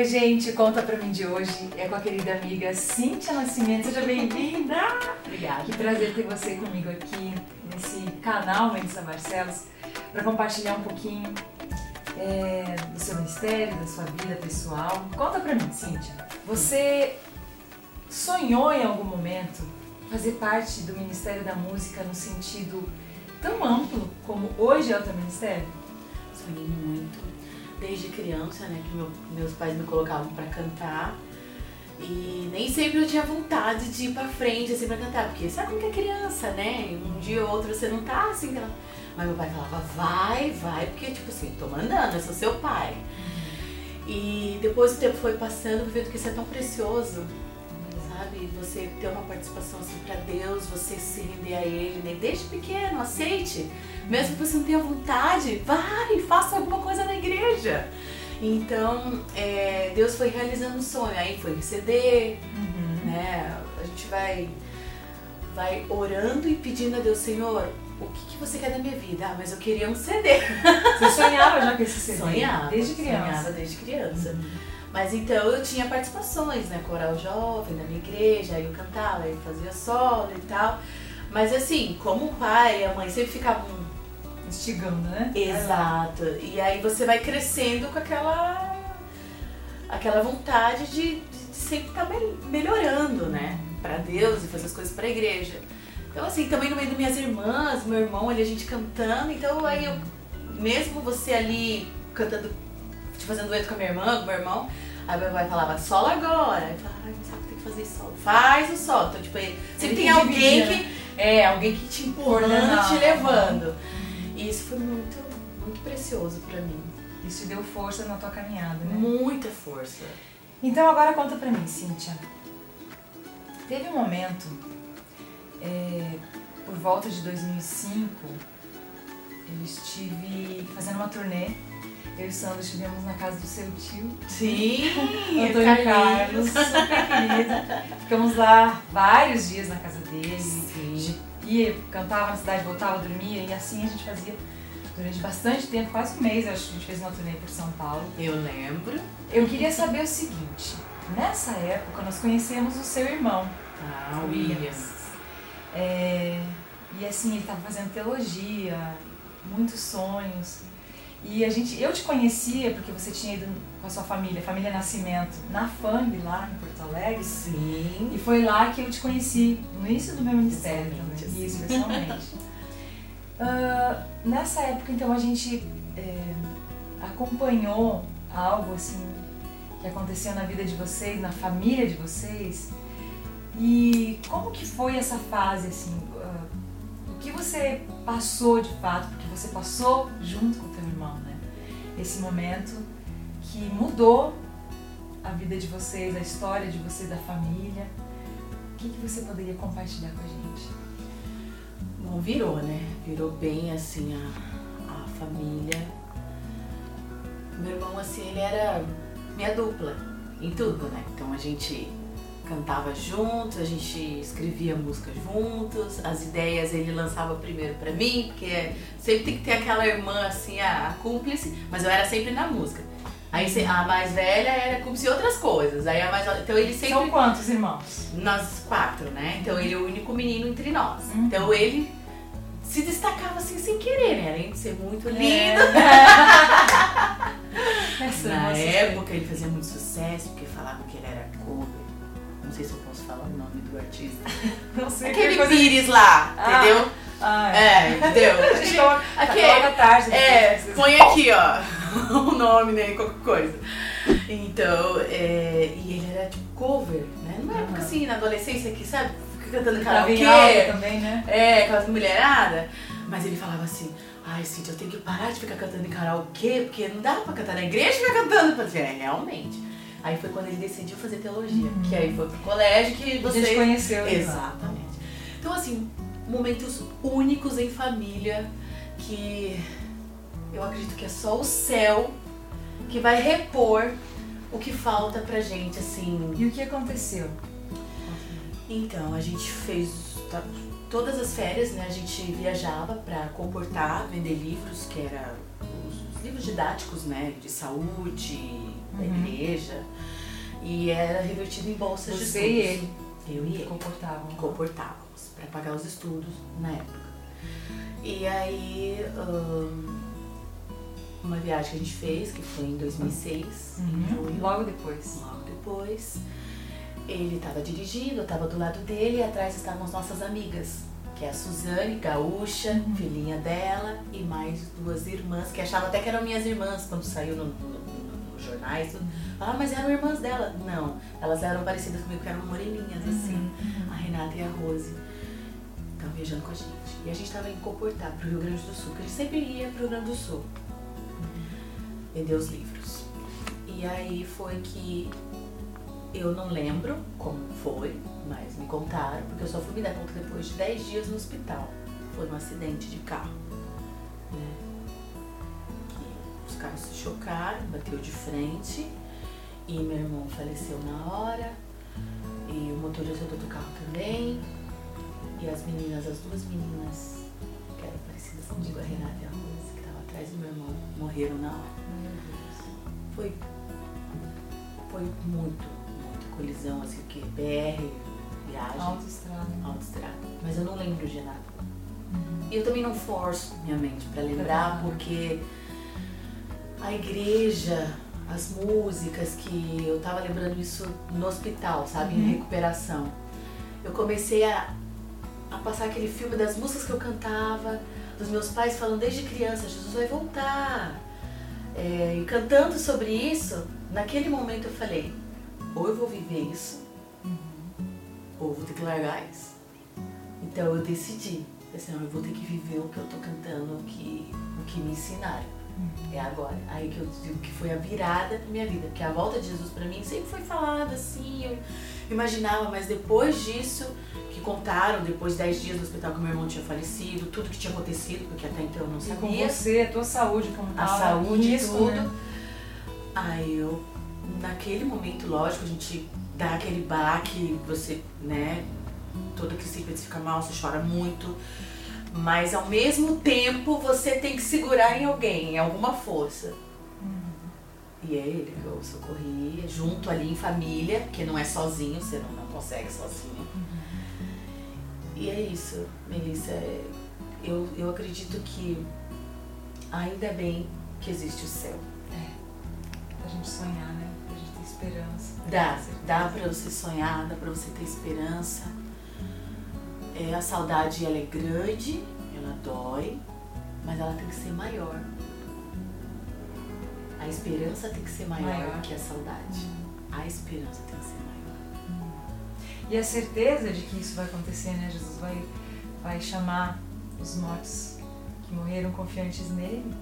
Oi, gente, conta pra mim de hoje é com a querida amiga Cíntia Nascimento. Seja bem-vinda! Obrigada. Que prazer ter você comigo aqui nesse canal Melissa Barcelos para compartilhar um pouquinho é, do seu mistério, da sua vida pessoal. Conta pra mim, Cíntia. Você sonhou em algum momento fazer parte do Ministério da Música no sentido tão amplo como hoje é o teu ministério? Sonhei muito desde criança, né, que meu, meus pais me colocavam para cantar. E nem sempre eu tinha vontade de ir pra frente, assim, pra cantar, porque sabe como que é criança, né? Um dia ou outro você não tá assim. Mas meu pai falava, vai, vai, porque, tipo assim, tô mandando, eu sou seu pai. E depois o tempo foi passando, eu vendo que isso é tão precioso, sabe? Você ter uma participação assim pra Deus, você se render a Ele, né? Desde pequeno, aceite. Mesmo que você não tenha vontade, vai, faça alguma coisa igreja. Então, é, Deus foi realizando o sonho. Aí foi CD, uhum. né? A gente vai, vai orando e pedindo a Deus, Senhor, o que, que, você quer da minha vida? Ah, mas eu queria um CD. Você sonhava já com esse CD? Sonhava. Desde criança? Sonhava desde criança. Uhum. Mas então eu tinha participações, né? Coral jovem na minha igreja, aí eu cantava, aí eu fazia solo e tal. Mas assim, como o pai e a mãe sempre ficavam instigando, né? Exato. E aí você vai crescendo com aquela aquela vontade de, de sempre estar tá melhorando, né? Para Deus e fazer as coisas para a igreja. Então assim, também no meio das minhas irmãs, meu irmão ali a gente cantando, então aí eu mesmo você ali cantando, fazendo dueto com a minha irmã, com meu irmão, aí meu pai falava solo agora. Aí eu falava, ai, não sabe tem que fazer solo. Faz o solo. Então, tipo, sempre tem alguém que. Né? É, alguém que te empurrando, te levando. E isso foi muito, muito precioso para mim. Isso deu força na tua caminhada, né? Muita força. Então agora conta pra mim, Cíntia. Teve um momento, é, por volta de 2005, eu estive fazendo uma turnê. Eu e o Sandro estivemos na casa do seu tio. Sim, Antônio Carlos, super querido. Ficamos lá vários dias na casa dele. Sim cantava na cidade, voltava, dormia, e assim a gente fazia durante bastante tempo, quase um mês, acho que a gente fez uma turnê por São Paulo. Eu lembro. Eu queria saber o seguinte, nessa época nós conhecemos o seu irmão. Ah, Williams. É, e assim, ele estava fazendo teologia, muitos sonhos. E a gente, eu te conhecia porque você tinha ido com a sua família, família Nascimento, na FAMB lá em Porto Alegre. Sim. E foi lá que eu te conheci, no início do meu ministério. Né? Isso, pessoalmente. uh, nessa época, então, a gente é, acompanhou algo assim que aconteceu na vida de vocês, na família de vocês. E como que foi essa fase assim? Uh, que você passou de fato, porque você passou junto com o? Esse momento que mudou a vida de vocês, a história de vocês, da família. O que, que você poderia compartilhar com a gente? Bom, virou, né? Virou bem assim a, a família. Meu irmão, assim, ele era minha dupla em tudo, né? Então a gente cantava juntos, a gente escrevia música juntos, as ideias ele lançava primeiro para mim, porque sempre tem que ter aquela irmã assim, a, a, cúmplice, mas eu era sempre na música. Aí a mais velha era cúmplice em outras coisas. Aí a mais então ele sempre São quantos irmãos? Nós quatro, né? Então ele é o único menino entre nós. Uhum. Então ele se destacava assim sem querer, né? Além de ser muito é. lindo. É. Na época ele fazia muito sucesso, porque falavam que ele era cover não sei se eu posso falar o nome do artista. Não sei. Aquele Pires lá, ah. entendeu? Ah, é. é, entendeu? aqui, à tarde. É, põe aqui, ó, o nome, né, qualquer coisa. Então, é, e ele era tipo cover, né? Numa uhum. época assim, na adolescência, que sabe, fica cantando karaokê. também, né? É, aquelas mulheradas. Mas ele falava assim, ai, Cintia, eu tenho que parar de ficar cantando em karaokê, porque não dá pra cantar na igreja e ficar cantando. Eu falei, é, realmente. Aí foi quando ele decidiu fazer teologia, uhum. que aí foi pro colégio que você... A gente conheceu. Exatamente. Então, assim, momentos únicos em família que eu acredito que é só o céu que vai repor o que falta pra gente, assim. E o que aconteceu? Então, a gente fez. Tá, todas as férias, né, a gente viajava para comportar, vender livros, que era os livros didáticos, né, de saúde, Uhum. Igreja. E era revertido em bolsas de Você estudos. e ele Eu e ele comportavam. comportávamos para pagar os estudos na época. E aí, uma viagem que a gente fez, que foi em 2006, em Uhum. junho, Logo depois. logo depois, ele estava dirigindo, eu estava do lado dele e atrás estavam as nossas amigas, que é a Suzane, gaúcha, Uhum. filhinha dela, e mais duas irmãs, que achavam até que eram minhas irmãs quando saiu no, no- jornais. tudo. Ah, mas eram irmãs dela. Não, elas eram parecidas comigo, que eram moreninhas, assim Uhum. a Renata e a Rose estavam viajando com a gente. E a gente estava em Comportar, pro Rio Grande do Sul, que a gente sempre ia pro Rio Grande do Sul vender os livros. E aí foi que eu não lembro como foi, mas me contaram, porque eu só fui me dar conta depois de 10 dias no hospital. Foi um acidente de carro. Chocaram, bateu de frente e meu irmão faleceu na hora. E o motorista do outro carro também. E as meninas, as duas meninas que eram parecidas comigo, a Renata e a Rose, que estavam atrás do meu irmão, morreram na hora. Foi, foi muito, muita colisão, assim, que BR, viagem, Autoestrada. autoestrada. Mas eu não lembro de nada. Uhum. E eu também não forço minha mente pra lembrar, porque a igreja, as músicas que eu tava lembrando isso no hospital, sabe, em Uhum. recuperação. Eu comecei a, a passar aquele filme das músicas que eu cantava, dos meus pais falando desde criança, Jesus vai voltar. É, e cantando sobre isso, naquele momento eu falei, ou eu vou viver isso, ou eu vou ter que largar isso. Então eu decidi, assim, eu vou ter que viver o que eu tô cantando, o que, o que me ensinaram. É agora. Aí que eu digo que foi a virada da minha vida. Porque a volta de Jesus pra mim sempre foi falada assim, eu imaginava, mas depois disso, que contaram, depois de 10 dias no hospital que meu irmão tinha falecido, tudo que tinha acontecido, porque até então eu não E com sabia. você, a tua saúde, como A saúde e tudo. né? Aí eu, naquele momento, lógico, a gente dá aquele baque, você, né, toda que se fica mal, você chora muito. Mas ao mesmo tempo você tem que segurar em alguém, em alguma força. Uhum. E é ele que eu socorri, junto ali em família, porque não é sozinho, você não, não consegue sozinho. E é isso, Melissa. é- Eu, eu acredito que ainda bem que existe o céu. Pra gente sonhar, né? Pra gente ter esperança. Dá, dá pra você sonhar, dá pra você ter esperança. É, a saudade ela é grande, ela dói, mas ela tem que ser maior. A esperança tem que ser maior, Maior. que a saudade. A esperança tem que ser maior. E a certeza de que isso vai acontecer, né? Jesus vai, vai chamar os mortos que morreram confiantes nele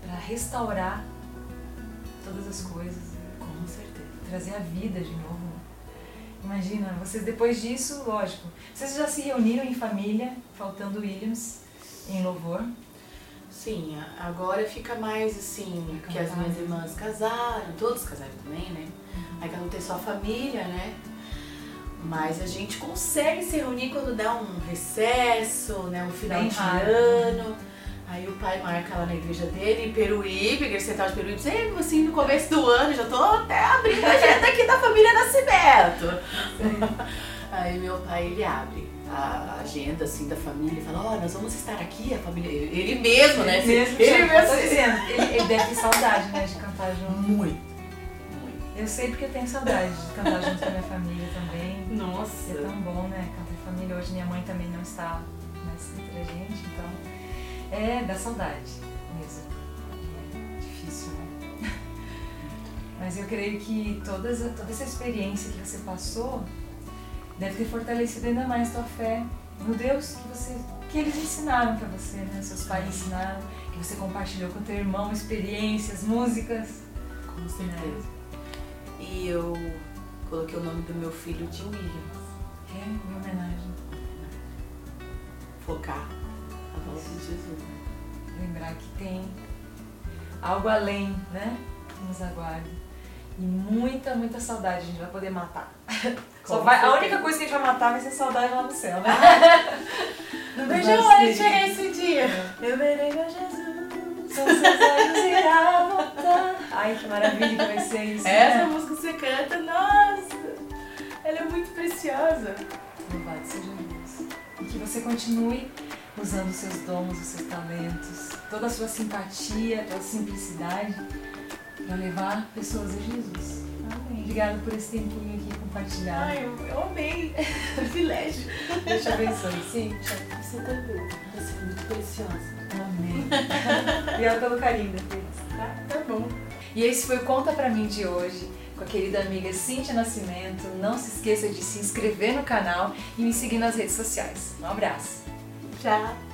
para restaurar todas as coisas, Com certeza. trazer a vida de novo. Né? Imagina, vocês depois disso, lógico, vocês já se reuniram em família, faltando Williams, em louvor. Sim, agora fica mais assim, que as minhas irmãs casaram, todos casaram também, né? Aí cada um tem sua família, né? Mas a gente consegue se reunir quando dá um recesso, né? Um final Bem de raro. ano. Aí o pai marca lá na igreja dele, em Peruíbe, igreja central de Peruíbe, sempre assim no começo do ano, já tô até abrindo a agenda aqui da família Nascimento. Aí meu pai, ele abre a agenda assim da família e fala, ó, nós vamos estar aqui, a família. Ele mesmo, né? Ele mesmo, ele mesmo. tô dizendo, ele, ele deve ter saudade, né, de cantar junto. Muito. Muito. Eu sei porque eu tenho saudade de cantar junto com a minha família também. Nossa. É tão bom, né? Cantar em família. Hoje minha mãe também não está mais entre a gente, então é da saudade mesmo. É difícil, né? Mas eu creio que todas, toda essa experiência que você passou deve ter fortalecido ainda mais tua fé no Deus que você que eles ensinaram pra você, né? Seus pais ensinaram, que você compartilhou com teu irmão experiências, músicas. Com certeza. E eu coloquei o nome do meu filho de Williams. É, em homenagem. Focar a volta de Jesus. lembrar que tem algo além, né? Que nos aguarda. E muita, muita saudade a gente vai poder matar. Só vai, a única coisa que a gente vai matar vai ser saudade lá no céu, né? Não vejo a hora de chegar esse dia. Eu verei meu Jesus. São seus olhos irá voltar. Ai, que maravilha que vai ser isso. Essa né? música que você canta, nossa, ela é muito preciosa. Louvado seja Deus. E que você continue usando os seus dons, os seus talentos, toda a sua simpatia, toda a simplicidade para levar pessoas a Jesus. Amém. Obrigada por esse tempinho aqui compartilhado. Ai, eu, eu amei. Privilégio. Deus te abençoe. Sim, Você também. Você é muito preciosa. Amém. Obrigada pelo carinho, Beatriz. Tá? Tá bom. E esse foi o Conta Pra Mim de hoje, com a querida amiga Cíntia Nascimento. Não se esqueça de se inscrever no canal e me seguir nas redes sociais. Um abraço. Tchau.